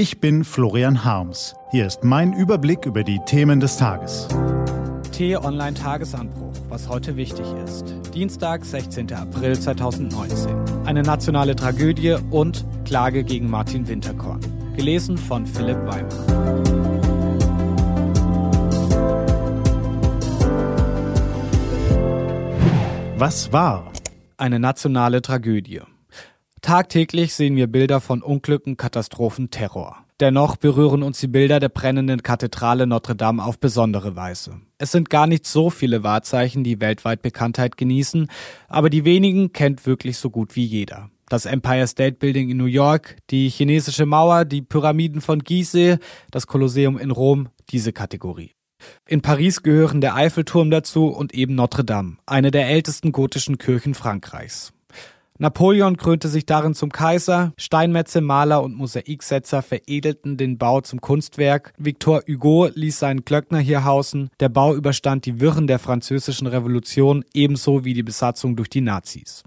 Ich bin Florian Harms. Hier ist mein Überblick über die Themen des Tages. T-Online Tagesanbruch, was heute wichtig ist. Dienstag, 16. April 2019. Eine nationale Tragödie und Klage gegen Martin Winterkorn. Gelesen von Philipp Weimer. Was war? Eine nationale Tragödie. Tagtäglich sehen wir Bilder von Unglücken, Katastrophen, Terror. Dennoch berühren uns die Bilder der brennenden Kathedrale Notre Dame auf besondere Weise. Es sind gar nicht so viele Wahrzeichen, die weltweit Bekanntheit genießen, aber die wenigen kennt wirklich so gut wie jeder. Das Empire State Building in New York, die chinesische Mauer, die Pyramiden von Gizeh, das Kolosseum in Rom, diese Kategorie. In Paris gehören der Eiffelturm dazu und eben Notre Dame, eine der ältesten gotischen Kirchen Frankreichs. Napoleon krönte sich darin zum Kaiser, Steinmetze, Maler und Mosaiksetzer veredelten den Bau zum Kunstwerk, Victor Hugo ließ seinen Glöckner hier hausen, der Bau überstand die Wirren der französischen Revolution ebenso wie die Besatzung durch die Nazis.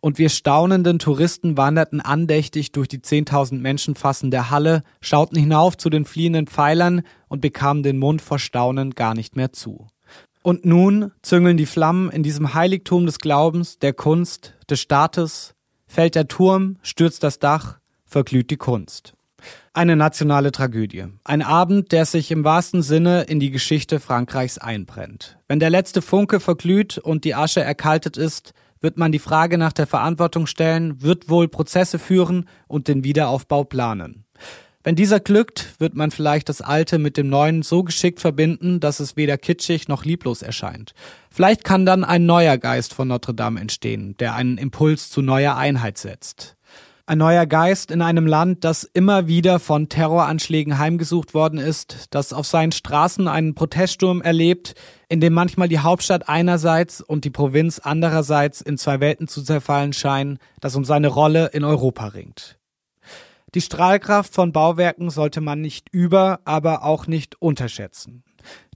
Und wir staunenden Touristen wanderten andächtig durch die 10.000 Menschen fassende Halle, schauten hinauf zu den fliehenden Pfeilern und bekamen den Mund vor Staunen gar nicht mehr zu. Und nun züngeln die Flammen in diesem Heiligtum des Glaubens, der Kunst, des Staates, fällt der Turm, stürzt das Dach, verglüht die Kunst. Eine nationale Tragödie. Ein Abend, der sich im wahrsten Sinne in die Geschichte Frankreichs einbrennt. Wenn der letzte Funke verglüht und die Asche erkaltet ist, wird man die Frage nach der Verantwortung stellen, wird wohl Prozesse führen und den Wiederaufbau planen. Wenn dieser glückt, wird man vielleicht das Alte mit dem Neuen so geschickt verbinden, dass es weder kitschig noch lieblos erscheint. Vielleicht kann dann ein neuer Geist von Notre Dame entstehen, der einen Impuls zu neuer Einheit setzt. Ein neuer Geist in einem Land, das immer wieder von Terroranschlägen heimgesucht worden ist, das auf seinen Straßen einen Proteststurm erlebt, in dem manchmal die Hauptstadt einerseits und die Provinz andererseits in zwei Welten zu zerfallen scheinen, das um seine Rolle in Europa ringt. Die Strahlkraft von Bauwerken sollte man nicht über, aber auch nicht unterschätzen.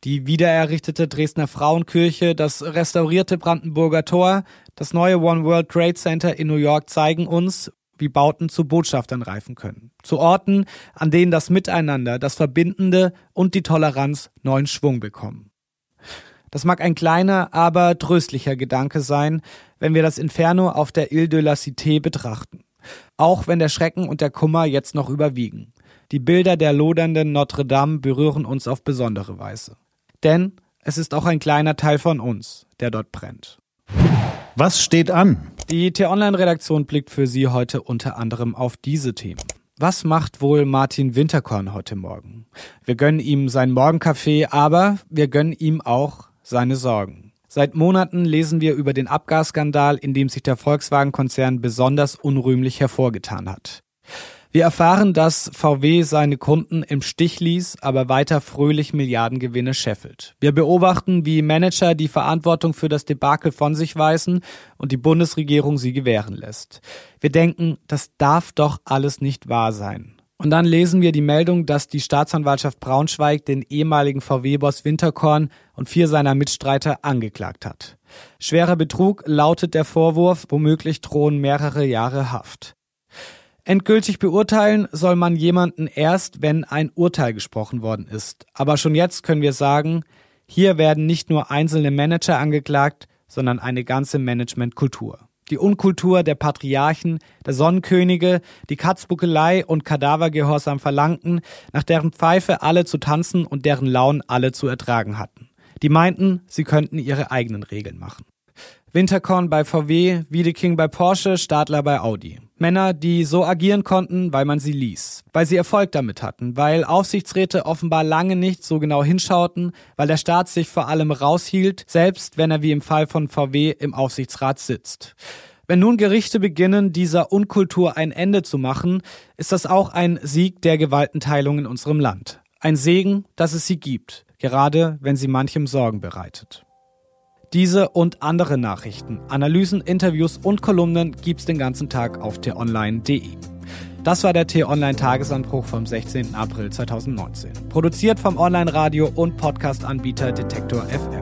Die wiedererrichtete Dresdner Frauenkirche, das restaurierte Brandenburger Tor, das neue One World Trade Center in New York zeigen uns, wie Bauten zu Botschaftern reifen können. Zu Orten, an denen das Miteinander, das Verbindende und die Toleranz neuen Schwung bekommen. Das mag ein kleiner, aber tröstlicher Gedanke sein, wenn wir das Inferno auf der Ile de la Cité betrachten. Auch wenn der Schrecken und der Kummer jetzt noch überwiegen. Die Bilder der lodernden Notre Dame berühren uns auf besondere Weise. Denn es ist auch ein kleiner Teil von uns, der dort brennt. Was steht an? Die T-Online-Redaktion blickt für Sie heute unter anderem auf diese Themen. Was macht wohl Martin Winterkorn heute Morgen? Wir gönnen ihm sein Morgenkaffee, aber wir gönnen ihm auch seine Sorgen. Seit Monaten lesen wir über den Abgasskandal, in dem sich der Volkswagen-Konzern besonders unrühmlich hervorgetan hat. Wir erfahren, dass VW seine Kunden im Stich ließ, aber weiter fröhlich Milliardengewinne scheffelt. Wir beobachten, wie Manager die Verantwortung für das Debakel von sich weisen und die Bundesregierung sie gewähren lässt. Wir denken, das darf doch alles nicht wahr sein. Und dann lesen wir die Meldung, dass die Staatsanwaltschaft Braunschweig den ehemaligen VW-Boss Winterkorn und vier seiner Mitstreiter angeklagt hat. Schwerer Betrug lautet der Vorwurf, womöglich drohen mehrere Jahre Haft. Endgültig beurteilen soll man jemanden erst, wenn ein Urteil gesprochen worden ist. Aber schon jetzt können wir sagen, hier werden nicht nur einzelne Manager angeklagt, sondern eine ganze Managementkultur. Die Unkultur der Patriarchen, der Sonnenkönige, die Katzbuckelei und Kadavergehorsam verlangten, nach deren Pfeife alle zu tanzen und deren Launen alle zu ertragen hatten. Die meinten, sie könnten ihre eigenen Regeln machen. Winterkorn bei VW, Wiedeking bei Porsche, Stadler bei Audi. Männer, die so agieren konnten, weil man sie ließ, weil sie Erfolg damit hatten, weil Aufsichtsräte offenbar lange nicht so genau hinschauten, weil der Staat sich vor allem raushielt, selbst wenn er wie im Fall von VW im Aufsichtsrat sitzt. Wenn nun Gerichte beginnen, dieser Unkultur ein Ende zu machen, ist das auch ein Sieg der Gewaltenteilung in unserem Land. Ein Segen, dass es sie gibt, gerade wenn sie manchem Sorgen bereitet. Diese und andere Nachrichten, Analysen, Interviews und Kolumnen gibt's den ganzen Tag auf t-online.de. Das war der T-Online-Tagesanbruch vom 16. April 2019. Produziert vom Online-Radio- und Podcast-Anbieter Detektor FM.